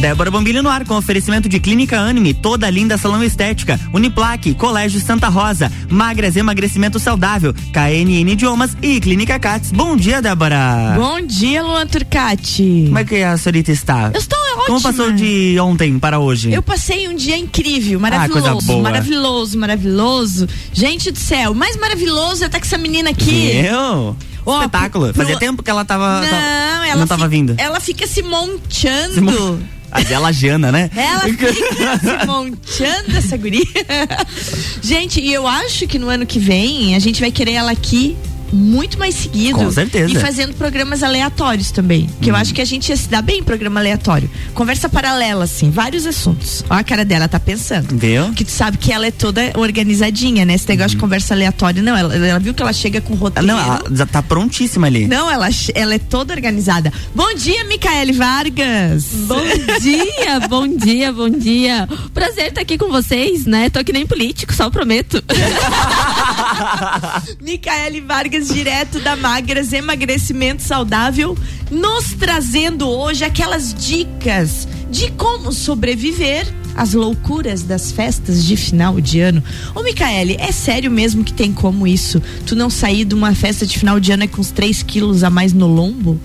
Débora Bombilho no ar com oferecimento de Clínica Anime, toda linda salão estética, Uniplaque, Colégio Santa Rosa, Magras Emagrecimento Saudável, KNN Idiomas e Clínica Cats. Bom dia, Débora. Bom dia, Luan Turcati. Como é que a senhorita está? Eu estou ótima. Como passou de ontem para hoje? Eu passei um dia incrível, maravilhoso, ah, coisa boa. maravilhoso, maravilhoso. Gente do céu, mais maravilhoso é estar com essa menina aqui. Eu? Oh, Espetáculo. Pro, pro... Fazia tempo que ela tava. Não, ela não tava vindo. Ela fica se montando. Se mon... A Jana, né? Ela fica se montando essa guria. gente, e eu acho que no ano que vem a gente vai querer ela aqui muito mais seguido. Com certeza. E fazendo programas aleatórios também. Que hum. eu acho que a gente ia se dar bem em programa aleatório. Conversa paralela, assim, vários assuntos. Olha a cara dela, tá pensando. Viu? Que tu sabe que ela é toda organizadinha, né? Esse negócio hum. de uhum. conversa aleatória. Não, ela, ela viu que ela chega com roteiro. Não, ela já tá prontíssima ali. Não, ela, ela é toda organizada. Bom dia, Micaele Vargas. Bom dia, bom dia, bom dia. Prazer estar aqui com vocês, né? Tô que nem político, só prometo. Micaele Vargas direto da Magras Emagrecimento Saudável, nos trazendo hoje aquelas dicas de como sobreviver às loucuras das festas de final de ano. Ô, Micaele, é sério mesmo que tem como isso? Tu não sair de uma festa de final de ano com uns 3 quilos a mais no lombo?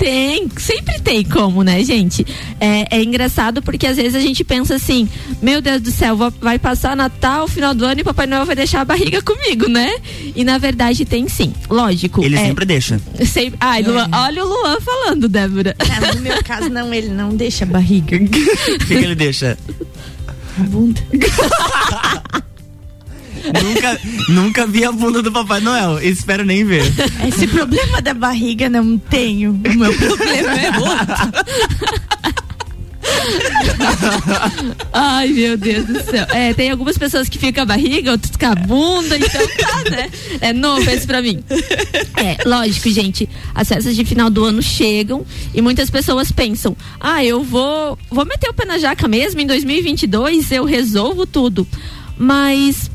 Tem, sempre tem como, né, gente? É, é, engraçado porque às vezes a gente pensa assim: meu Deus do céu, vai passar Natal, final do ano e Papai Noel vai deixar a barriga comigo, né? E na verdade tem sim, lógico. Ele é, sempre deixa. Sempre, ai, Luan, é. olha o Luan falando, Débora. Não, no meu caso, não, ele não deixa a barriga. O que, que ele deixa? A bunda. nunca, nunca vi a bunda do Papai Noel. Espero nem ver. Esse problema da barriga não tenho. O meu problema é outro. Ai, meu Deus do céu. É, tem algumas pessoas que ficam a barriga, outras com a bunda, então tá, né? É novo esse pra mim. É, lógico, gente. As festas de final do ano chegam e muitas pessoas pensam: ah, eu vou, vou meter o pé na jaca mesmo, em 2022 eu resolvo tudo. Mas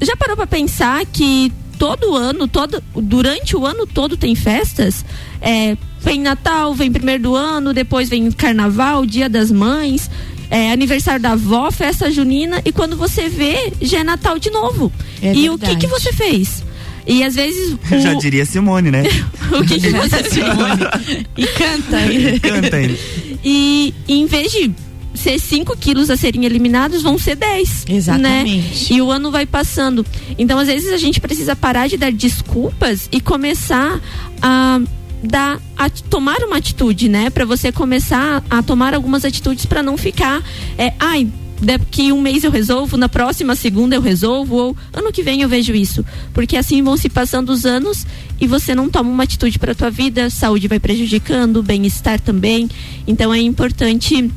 já parou para pensar que todo ano, todo, durante o ano todo tem festas? É, vem Natal, vem primeiro do ano, depois vem Carnaval, Dia das Mães, é, aniversário da avó, festa junina e quando você vê, já é Natal de novo. É e verdade. o que que você fez? E às vezes. O... Já diria Simone, né? o que, que você Simone? e canta. E canta ainda. E em vez de ser 5 quilos a serem eliminados, vão ser 10. Né? Exatamente. Né? E o ano vai passando. Então, às vezes, a gente precisa parar de dar desculpas e começar a dar a tomar uma atitude, né? Para você começar a tomar algumas atitudes para não ficar, é, ai, daqui um mês eu resolvo, na próxima segunda eu resolvo, ou ano que vem eu vejo isso. Porque assim vão se passando os anos e você não toma uma atitude para tua vida, saúde vai prejudicando, bem-estar também. Então é importante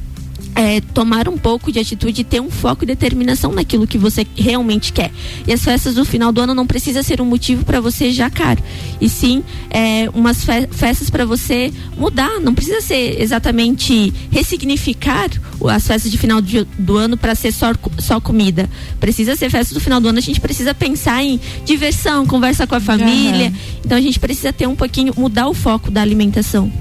é, tomar um pouco de atitude e ter um foco e determinação naquilo que você realmente quer. E as festas do final do ano não precisa ser um motivo para você jacar, e sim é, umas fe festas para você mudar. Não precisa ser exatamente ressignificar as festas de final de, do ano para ser só, só comida. Precisa ser festas do final do ano. A gente precisa pensar em diversão, conversa com a família. Uhum. Então a gente precisa ter um pouquinho mudar o foco da alimentação.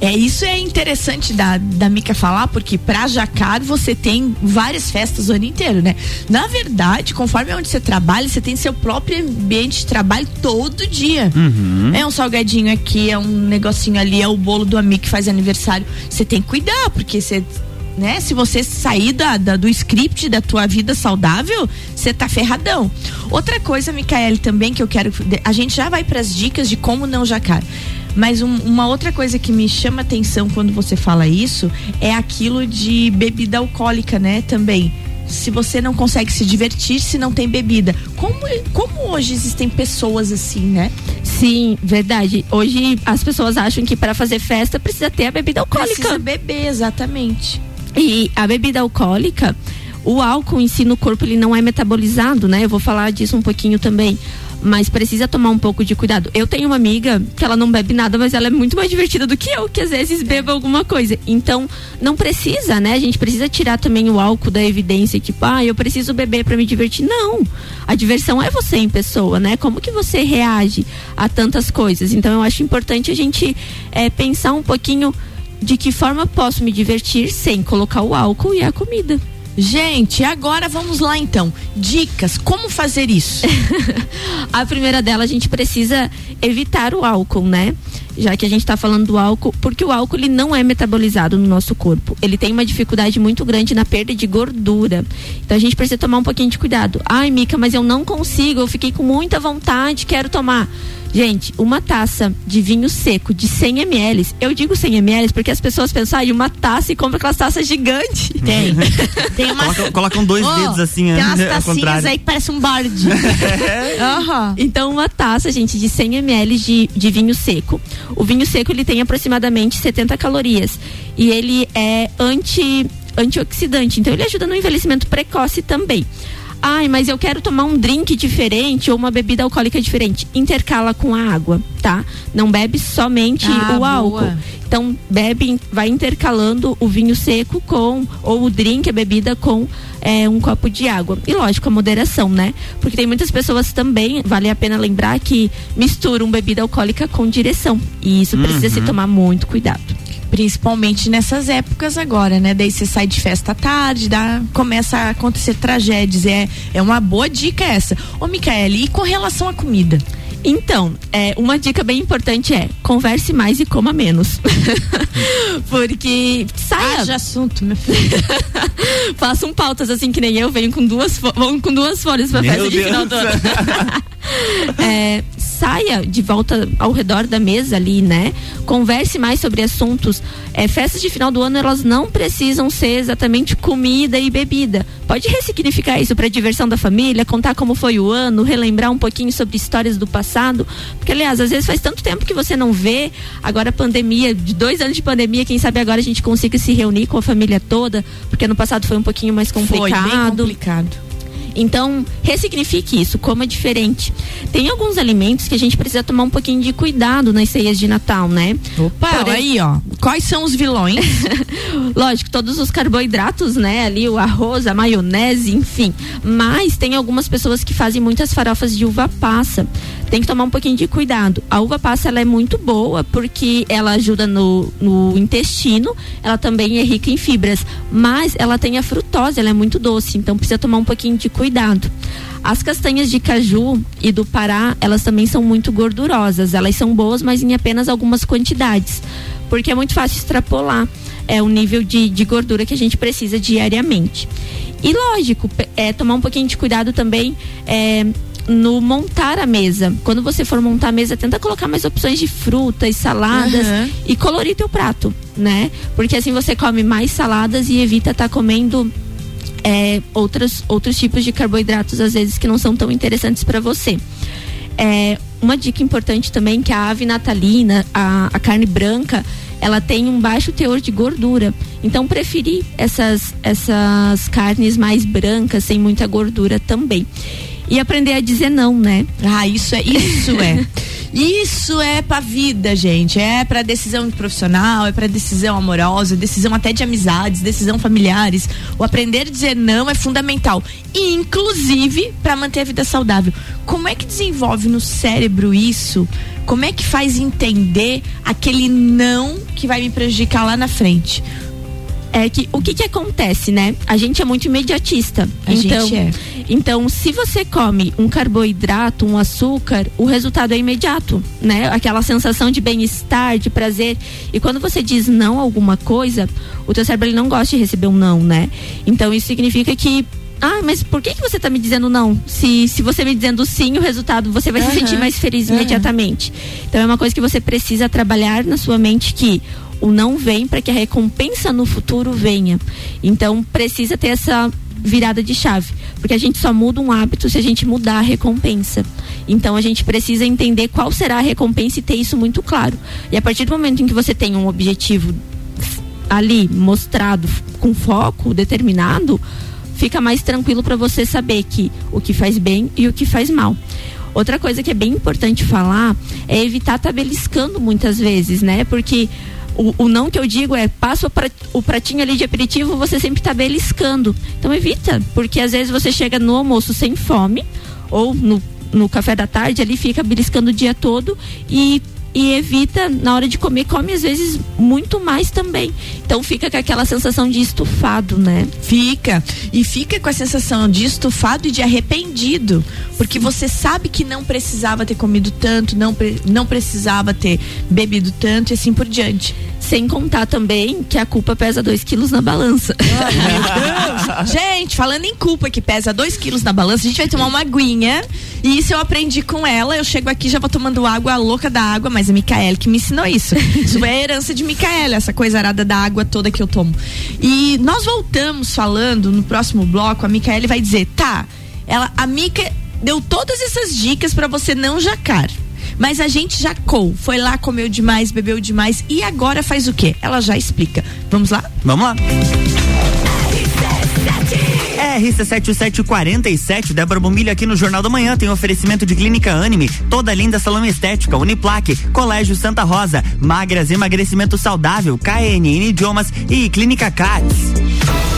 É, isso é interessante da, da Mica falar, porque pra Jacar você tem várias festas o ano inteiro, né? Na verdade, conforme onde você trabalha, você tem seu próprio ambiente de trabalho todo dia. Uhum. É um salgadinho aqui, é um negocinho ali, é o bolo do amigo que faz aniversário. Você tem que cuidar, porque você né? Se você sair da, da, do script da tua vida saudável, você tá ferradão. Outra coisa, Micaele, também que eu quero. A gente já vai para as dicas de como não jacar. Mas um, uma outra coisa que me chama atenção quando você fala isso é aquilo de bebida alcoólica, né? Também se você não consegue se divertir se não tem bebida. Como, como hoje existem pessoas assim, né? Sim, verdade. Hoje as pessoas acham que para fazer festa precisa ter a bebida alcoólica. Precisa beber, exatamente. E a bebida alcoólica, o álcool em si no corpo ele não é metabolizado, né? Eu vou falar disso um pouquinho também mas precisa tomar um pouco de cuidado. Eu tenho uma amiga que ela não bebe nada, mas ela é muito mais divertida do que eu, que às vezes beba alguma coisa. Então, não precisa, né? A gente precisa tirar também o álcool da evidência, tipo, ah, eu preciso beber para me divertir. Não. A diversão é você em pessoa, né? Como que você reage a tantas coisas? Então, eu acho importante a gente é, pensar um pouquinho de que forma posso me divertir sem colocar o álcool e a comida. Gente, agora vamos lá então. Dicas, como fazer isso? a primeira dela, a gente precisa evitar o álcool, né? Já que a gente está falando do álcool, porque o álcool ele não é metabolizado no nosso corpo. Ele tem uma dificuldade muito grande na perda de gordura. Então a gente precisa tomar um pouquinho de cuidado. Ai, Mica, mas eu não consigo, eu fiquei com muita vontade, quero tomar. Gente, uma taça de vinho seco de 100 ml, eu digo 100 ml porque as pessoas pensam, ah, e uma taça e compra aquelas taças gigantes. Tem. tem umas... Colocam, colocam dois oh, dedos assim, Tem umas tacinhas aí que parece um bard. uhum. Então, uma taça, gente, de 100 ml de, de vinho seco. O vinho seco, ele tem aproximadamente 70 calorias. E ele é anti antioxidante, então ele ajuda no envelhecimento precoce também. Ai, mas eu quero tomar um drink diferente ou uma bebida alcoólica diferente. Intercala com a água, tá? Não bebe somente ah, o álcool. Boa. Então, bebe, vai intercalando o vinho seco com, ou o drink, a bebida com é, um copo de água. E lógico, a moderação, né? Porque tem muitas pessoas também, vale a pena lembrar que misturam bebida alcoólica com direção. E isso precisa uhum. se tomar muito cuidado. Principalmente nessas épocas agora, né? Daí você sai de festa à tarde, dá, começa a acontecer tragédias. É, é uma boa dica essa. Ô, Micaele, e com relação à comida? Então, é, uma dica bem importante é converse mais e coma menos. Porque saia. de assunto, meu filho. Façam pautas assim que nem eu, venho com duas, vão com duas folhas pra meu festa Deus. de final do ano. é, saia de volta ao redor da mesa ali, né? Converse mais sobre assuntos. É, festas de final do ano, elas não precisam ser exatamente comida e bebida. Pode ressignificar isso para diversão da família, contar como foi o ano, relembrar um pouquinho sobre histórias do passado. Porque, aliás, às vezes faz tanto tempo que você não vê. Agora, pandemia, de dois anos de pandemia, quem sabe agora a gente consiga se reunir com a família toda, porque no passado foi um pouquinho mais complicado. Foi bem complicado. Então, ressignifique isso, coma diferente. Tem alguns alimentos que a gente precisa tomar um pouquinho de cuidado nas ceias de Natal, né? Opa, Por aí, ó. Quais são os vilões? Lógico, todos os carboidratos, né? Ali, o arroz, a maionese, enfim. Mas tem algumas pessoas que fazem muitas farofas de uva passa. Tem que tomar um pouquinho de cuidado. A uva passa, ela é muito boa porque ela ajuda no, no intestino, ela também é rica em fibras, mas ela tem a frutose, ela é muito doce, então precisa tomar um pouquinho de cuidado. As castanhas de caju e do Pará, elas também são muito gordurosas. Elas são boas, mas em apenas algumas quantidades. Porque é muito fácil extrapolar é, o nível de, de gordura que a gente precisa diariamente. E lógico, é, tomar um pouquinho de cuidado também é, no montar a mesa. Quando você for montar a mesa, tenta colocar mais opções de frutas, saladas uhum. e colorir teu prato, né? Porque assim você come mais saladas e evita estar tá comendo é, outros, outros tipos de carboidratos, às vezes, que não são tão interessantes para você. É, uma dica importante também que a ave natalina, a, a carne branca, ela tem um baixo teor de gordura. Então, preferir essas, essas carnes mais brancas, sem muita gordura também. E aprender a dizer não, né? Ah, isso é, isso é. Isso é pra vida, gente. É pra decisão profissional, é pra decisão amorosa, decisão até de amizades, decisão familiares. O aprender a dizer não é fundamental. E, inclusive, para manter a vida saudável. Como é que desenvolve no cérebro isso? Como é que faz entender aquele não que vai me prejudicar lá na frente? É que o que que acontece, né? A gente é muito imediatista. A então, gente é. Então, se você come um carboidrato, um açúcar, o resultado é imediato, né? Aquela sensação de bem-estar, de prazer. E quando você diz não a alguma coisa, o teu cérebro ele não gosta de receber um não, né? Então, isso significa que ah, mas por que, que você está me dizendo não? Se, se você me dizendo sim, o resultado, você vai uhum. se sentir mais feliz uhum. imediatamente. Então é uma coisa que você precisa trabalhar na sua mente que o não vem para que a recompensa no futuro venha. Então precisa ter essa virada de chave, porque a gente só muda um hábito se a gente mudar a recompensa. Então a gente precisa entender qual será a recompensa e ter isso muito claro. E a partir do momento em que você tem um objetivo ali mostrado com foco determinado, fica mais tranquilo para você saber que o que faz bem e o que faz mal. Outra coisa que é bem importante falar é evitar estar tá beliscando muitas vezes, né? Porque o, o, não que eu digo é passa o pratinho ali de aperitivo, você sempre tá beliscando. Então evita, porque às vezes você chega no almoço sem fome, ou no, no café da tarde ali fica beliscando o dia todo e e evita na hora de comer, come às vezes muito mais também. Então fica com aquela sensação de estufado, né? Fica. E fica com a sensação de estufado e de arrependido. Porque você sabe que não precisava ter comido tanto, não, não precisava ter bebido tanto e assim por diante. Sem contar também que a culpa pesa 2 quilos na balança. Ai, gente, falando em culpa que pesa 2 quilos na balança, a gente vai tomar uma aguinha. E isso eu aprendi com ela. Eu chego aqui já vou tomando água, a louca da água, mas a Micaela que me ensinou isso. Isso é a herança de Micaela, essa coisa arada da água toda que eu tomo. E nós voltamos falando no próximo bloco, a Micaela vai dizer, tá, ela, a Mica deu todas essas dicas para você não jacar. Mas a gente jacou, foi lá, comeu demais, bebeu demais e agora faz o quê? Ela já explica. Vamos lá? Vamos lá. RC7747, Débora Bombilho aqui no Jornal da Manhã tem oferecimento de Clínica Anime, toda linda salão estética, Uniplaque, Colégio Santa Rosa, Magras Emagrecimento Saudável, KNN Idiomas e Clínica Cats.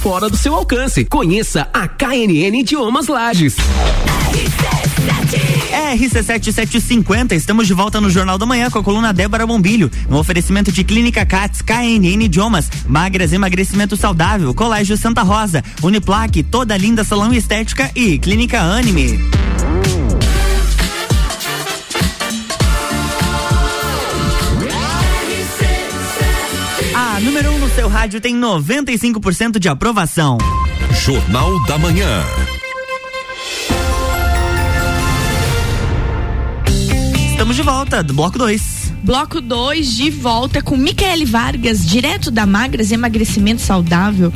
fora do seu alcance. Conheça a KNN Idiomas Lages. RC7750, estamos de volta no Jornal da Manhã com a coluna Débora Bombilho, no oferecimento de Clínica Cats, KNN Idiomas, Magras Emagrecimento Saudável, Colégio Santa Rosa, Uniplaque, Toda Linda Salão Estética e Clínica Anime. Rádio tem 95% de aprovação. Jornal da Manhã. Estamos de volta, do bloco 2. Bloco 2 de volta com Micaele Vargas, direto da Magras Emagrecimento Saudável.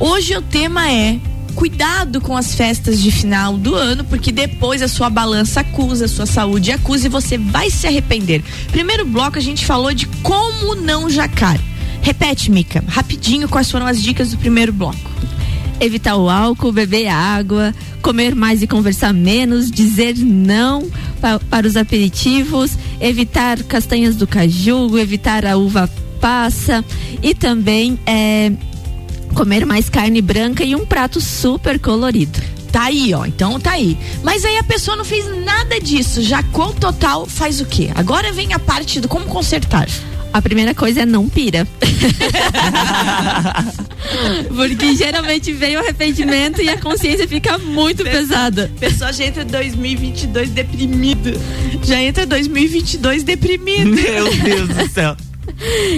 Hoje o tema é cuidado com as festas de final do ano, porque depois a sua balança acusa, a sua saúde acusa e você vai se arrepender. Primeiro bloco a gente falou de como não jacar. Repete, Mica, rapidinho quais foram as dicas do primeiro bloco evitar o álcool, beber água, comer mais e conversar menos, dizer não pa para os aperitivos, evitar castanhas do caju, evitar a uva passa e também é, comer mais carne branca e um prato super colorido. Tá aí, ó. Então tá aí. Mas aí a pessoa não fez nada disso. Já com total faz o quê? Agora vem a parte do como consertar. A primeira coisa é não pira. Porque geralmente vem o arrependimento e a consciência fica muito pesada. A pessoa já entra 2022 deprimido. Já entra 2022 deprimido. Meu Deus do céu.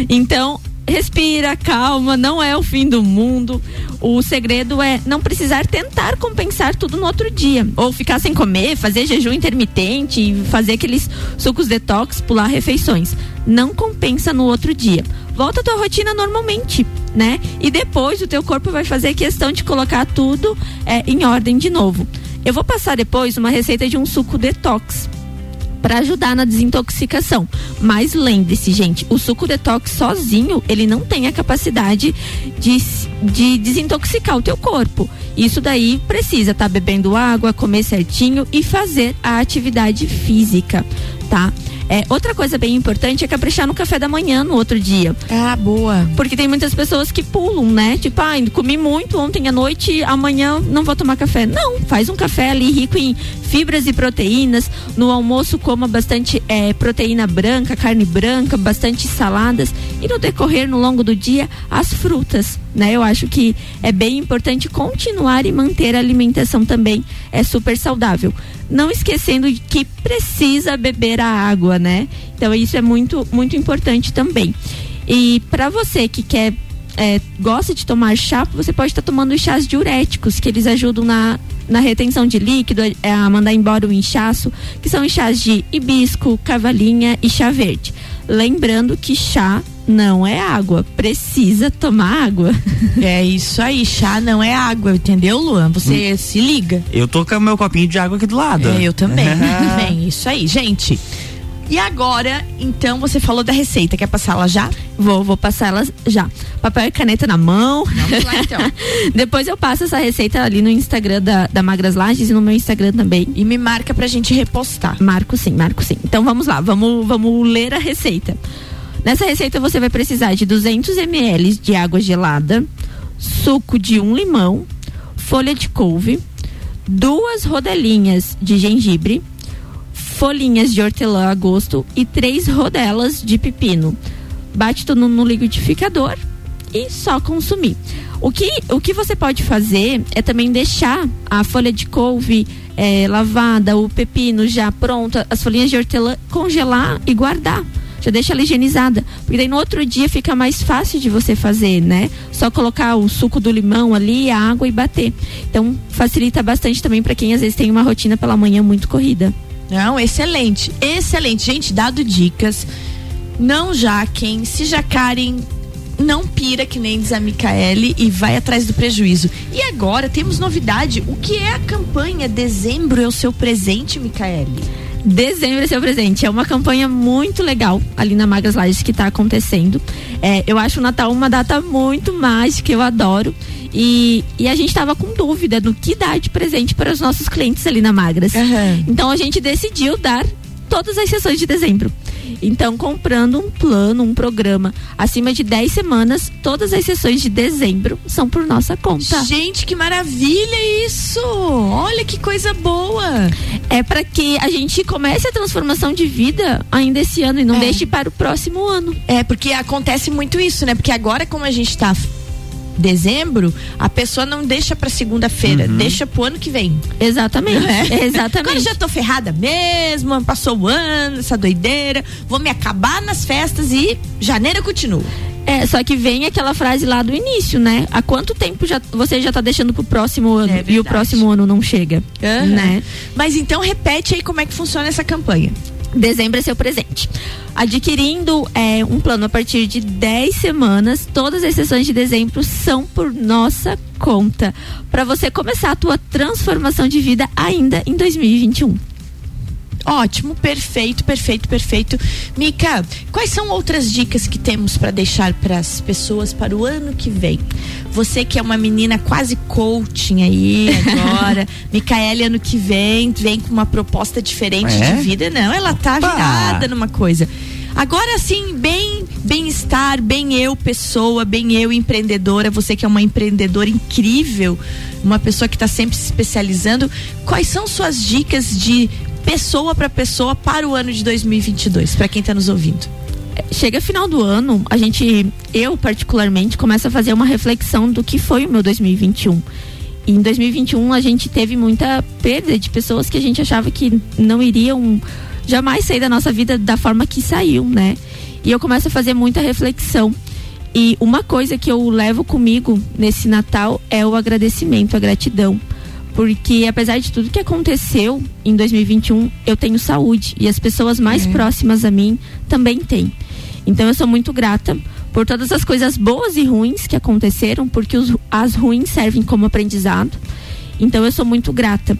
Então, respira, calma, não é o fim do mundo. O segredo é não precisar tentar compensar tudo no outro dia. Ou ficar sem comer, fazer jejum intermitente, fazer aqueles sucos detox, pular refeições. Não compensa no outro dia. Volta à tua rotina normalmente, né? E depois o teu corpo vai fazer questão de colocar tudo é, em ordem de novo. Eu vou passar depois uma receita de um suco detox para ajudar na desintoxicação. Mas lembre-se, gente, o suco detox sozinho, ele não tem a capacidade de, de desintoxicar o teu corpo. Isso daí precisa estar tá bebendo água, comer certinho e fazer a atividade física, tá? É, outra coisa bem importante é caprichar no café da manhã no outro dia. Ah, boa. Porque tem muitas pessoas que pulam, né? Tipo, ah, comi muito ontem à noite, amanhã não vou tomar café. Não, faz um café ali rico em fibras e proteínas. No almoço coma bastante é, proteína branca, carne branca, bastante saladas. E no decorrer, no longo do dia, as frutas, né? Eu acho que é bem importante continuar e manter a alimentação também. É super saudável não esquecendo que precisa beber a água, né? Então isso é muito muito importante também. E para você que quer é, gosta de tomar chá, você pode estar tomando chás diuréticos, que eles ajudam na, na retenção de líquido, é, a mandar embora o inchaço, que são chás de hibisco, cavalinha e chá verde. Lembrando que chá não é água, precisa tomar água. É isso aí, chá não é água, entendeu, Luan? Você hum. se liga. Eu tô com o meu copinho de água aqui do lado. É, eu também. Bem, isso aí, gente. E agora, então, você falou da receita. Quer passar ela já? Vou, vou passar ela já. Papel e caneta na mão. Vamos lá, então. Depois eu passo essa receita ali no Instagram da, da Magras Lages e no meu Instagram também. E me marca pra gente repostar. Marco sim, marco sim. Então vamos lá, vamos, vamos ler a receita. Nessa receita você vai precisar de 200 ml de água gelada, suco de um limão, folha de couve, duas rodelinhas de gengibre, folhinhas de hortelã a gosto e três rodelas de pepino. Bate tudo no liquidificador e só consumir. O que, o que você pode fazer é também deixar a folha de couve é, lavada, o pepino já pronto, as folhinhas de hortelã congelar e guardar já deixa ela higienizada. Porque daí no outro dia fica mais fácil de você fazer, né? Só colocar o suco do limão ali, a água e bater. Então facilita bastante também para quem às vezes tem uma rotina pela manhã muito corrida. Não, excelente, excelente. Gente, dado dicas. Não jaquem, se jacarem, não pira que nem diz a Micaele e vai atrás do prejuízo. E agora temos novidade. O que é a campanha Dezembro é o seu presente, Micaele? Dezembro é seu presente. É uma campanha muito legal ali na Magras Lages que está acontecendo. É, eu acho o Natal uma data muito mágica, eu adoro. E, e a gente estava com dúvida no que dar de presente para os nossos clientes ali na Magras. Uhum. Então a gente decidiu dar todas as sessões de dezembro. Então, comprando um plano, um programa acima de 10 semanas, todas as sessões de dezembro são por nossa conta. Gente, que maravilha isso! Olha que coisa boa! É para que a gente comece a transformação de vida ainda esse ano e não é. deixe para o próximo ano. É, porque acontece muito isso, né? Porque agora, como a gente está dezembro, a pessoa não deixa para segunda-feira, uhum. deixa pro ano que vem. Exatamente. É? Exatamente. Agora já tô ferrada mesmo, passou o ano, essa doideira, vou me acabar nas festas e janeiro continua. É, só que vem aquela frase lá do início, né? Há quanto tempo já, você já tá deixando pro próximo ano é e o próximo ano não chega, uhum. né? Mas então repete aí como é que funciona essa campanha. Dezembro é seu presente. Adquirindo é, um plano a partir de 10 semanas, todas as sessões de dezembro são por nossa conta. Para você começar a tua transformação de vida ainda em 2021. Ótimo, perfeito, perfeito, perfeito. Mica, quais são outras dicas que temos para deixar para as pessoas para o ano que vem? Você que é uma menina quase coaching aí agora, Micaele ano que vem vem com uma proposta diferente é? de vida. Não, ela tá Opa. virada numa coisa. Agora sim, bem bem-estar, bem eu pessoa, bem eu empreendedora, você que é uma empreendedora incrível, uma pessoa que está sempre se especializando, quais são suas dicas de pessoa para pessoa para o ano de 2022, para quem está nos ouvindo? chega final do ano, a gente, eu particularmente, começa a fazer uma reflexão do que foi o meu 2021. E em 2021 a gente teve muita perda de pessoas que a gente achava que não iriam jamais sair da nossa vida da forma que saiu, né? E eu começo a fazer muita reflexão. E uma coisa que eu levo comigo nesse Natal é o agradecimento, a gratidão. Porque apesar de tudo que aconteceu em 2021, eu tenho saúde e as pessoas mais é. próximas a mim também têm. Então eu sou muito grata por todas as coisas boas e ruins que aconteceram, porque os, as ruins servem como aprendizado. Então eu sou muito grata.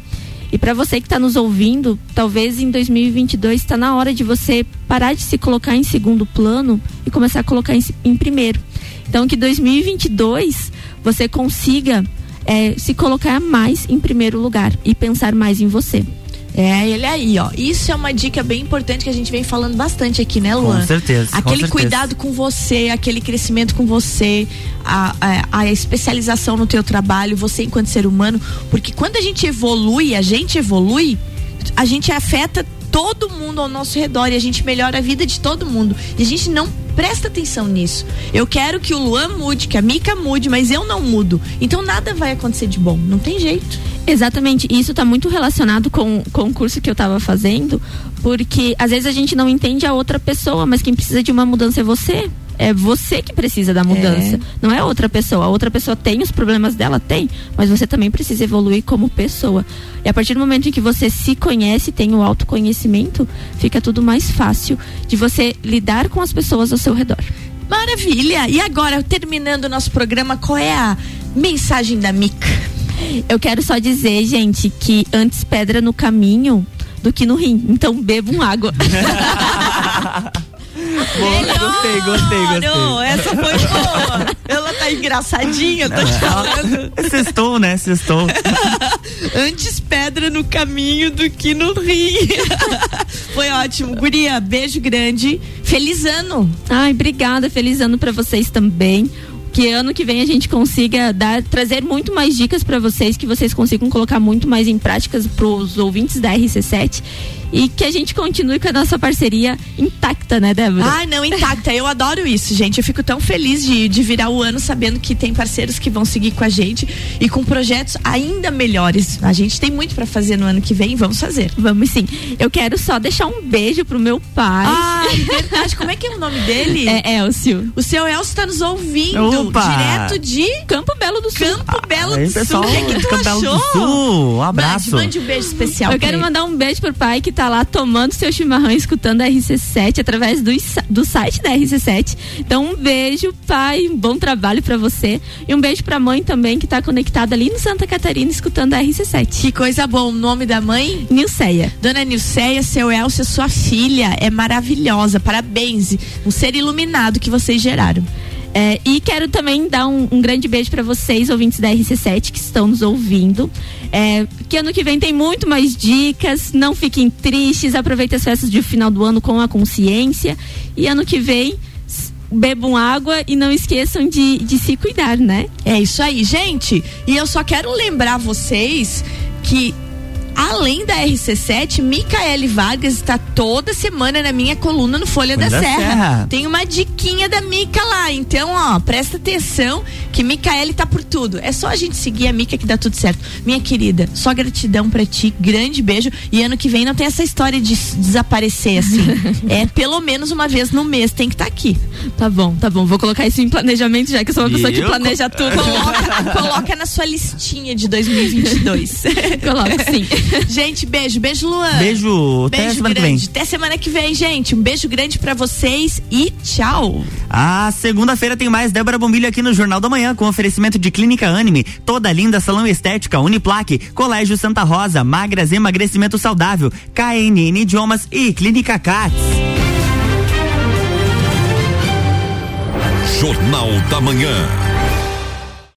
E para você que está nos ouvindo, talvez em 2022 está na hora de você parar de se colocar em segundo plano e começar a colocar em, em primeiro. Então que 2022 você consiga é, se colocar mais em primeiro lugar e pensar mais em você. É, ele aí, ó. Isso é uma dica bem importante que a gente vem falando bastante aqui, né, Luan? Com certeza. Aquele com certeza. cuidado com você, aquele crescimento com você, a, a, a, especialização no teu trabalho, você enquanto ser humano, porque quando a gente evolui, a gente evolui, a gente afeta todo mundo ao nosso redor e a gente melhora a vida de todo mundo. E a gente não presta atenção nisso. Eu quero que o Luan mude, que a Mica mude, mas eu não mudo. Então nada vai acontecer de bom. Não tem jeito. Exatamente. Isso está muito relacionado com, com o curso que eu estava fazendo, porque às vezes a gente não entende a outra pessoa, mas quem precisa de uma mudança é você é você que precisa da mudança, é. não é outra pessoa. A outra pessoa tem os problemas dela, tem, mas você também precisa evoluir como pessoa. E a partir do momento em que você se conhece, tem o autoconhecimento, fica tudo mais fácil de você lidar com as pessoas ao seu redor. Maravilha! E agora, terminando o nosso programa, qual é a mensagem da Mica? Eu quero só dizer, gente, que antes pedra no caminho do que no rim. Então bebam água. gostei, gostei, gostei. Essa foi boa. Ela tá engraçadinha, tô te falando. Sextou, né? Sextou. Antes pedra no caminho do que no rio. foi ótimo. Guria, beijo grande. Feliz ano. Ai, obrigada. Feliz ano pra vocês também que ano que vem a gente consiga dar, trazer muito mais dicas para vocês, que vocês consigam colocar muito mais em práticas para os ouvintes da RC7 e que a gente continue com a nossa parceria intacta, né, Débora? Ah, não, intacta. Eu adoro isso, gente. Eu fico tão feliz de, de virar o ano sabendo que tem parceiros que vão seguir com a gente e com projetos ainda melhores. A gente tem muito para fazer no ano que vem, vamos fazer. Vamos sim. Eu quero só deixar um beijo pro meu pai. Ah, verdade. Como é que é o nome dele? É Elcio. O seu Elcio tá nos ouvindo. Opa. Direto de Campo Belo do Sul. Campo Belo ah, do Sul. O que, é que tu Campo achou? Belo do Sul. Um abraço. Mande, mande um beijo especial. Eu quero mandar um beijo pro pai que tá lá tomando seu chimarrão escutando a RC7 através do, do site da RC7. Então, um beijo, pai, um bom trabalho para você. E um beijo pra mãe também, que tá conectada ali no Santa Catarina escutando a RC7. Que coisa boa. O nome da mãe? Nilceia. Dona Nilceia, seu Elcio, sua filha é maravilhosa. Parabéns. Um ser iluminado que vocês geraram. É, e quero também dar um, um grande beijo para vocês, ouvintes da RC7, que estão nos ouvindo. É, que ano que vem tem muito mais dicas. Não fiquem tristes. Aproveitem as festas de final do ano com a consciência. E ano que vem bebam água e não esqueçam de, de se cuidar, né? É isso aí, gente. E eu só quero lembrar vocês que Além da RC7, Micaele Vargas está toda semana na minha coluna no Folha, Folha da, da Serra. Serra. Tem uma diquinha da Mica lá. Então, ó, presta atenção que Micaele tá por tudo. É só a gente seguir a Mica que dá tudo certo. Minha querida, só gratidão para ti. Grande beijo. E ano que vem não tem essa história de desaparecer assim. é pelo menos uma vez no mês tem que estar tá aqui. Tá bom, tá bom. Vou colocar isso em planejamento já que eu sou uma pessoa que planeja tudo. Coloca, coloca na sua listinha de 2022. Coloca sim. gente, beijo. Beijo, Luan. Beijo. Até semana grande. que vem. Até semana que vem, gente. Um beijo grande para vocês e tchau. A segunda-feira tem mais Débora Bombilho aqui no Jornal da Manhã com oferecimento de Clínica Anime, toda linda salão estética, Uniplaque, Colégio Santa Rosa, Magras Emagrecimento Saudável, KNN Idiomas e Clínica Cats. Jornal da Manhã.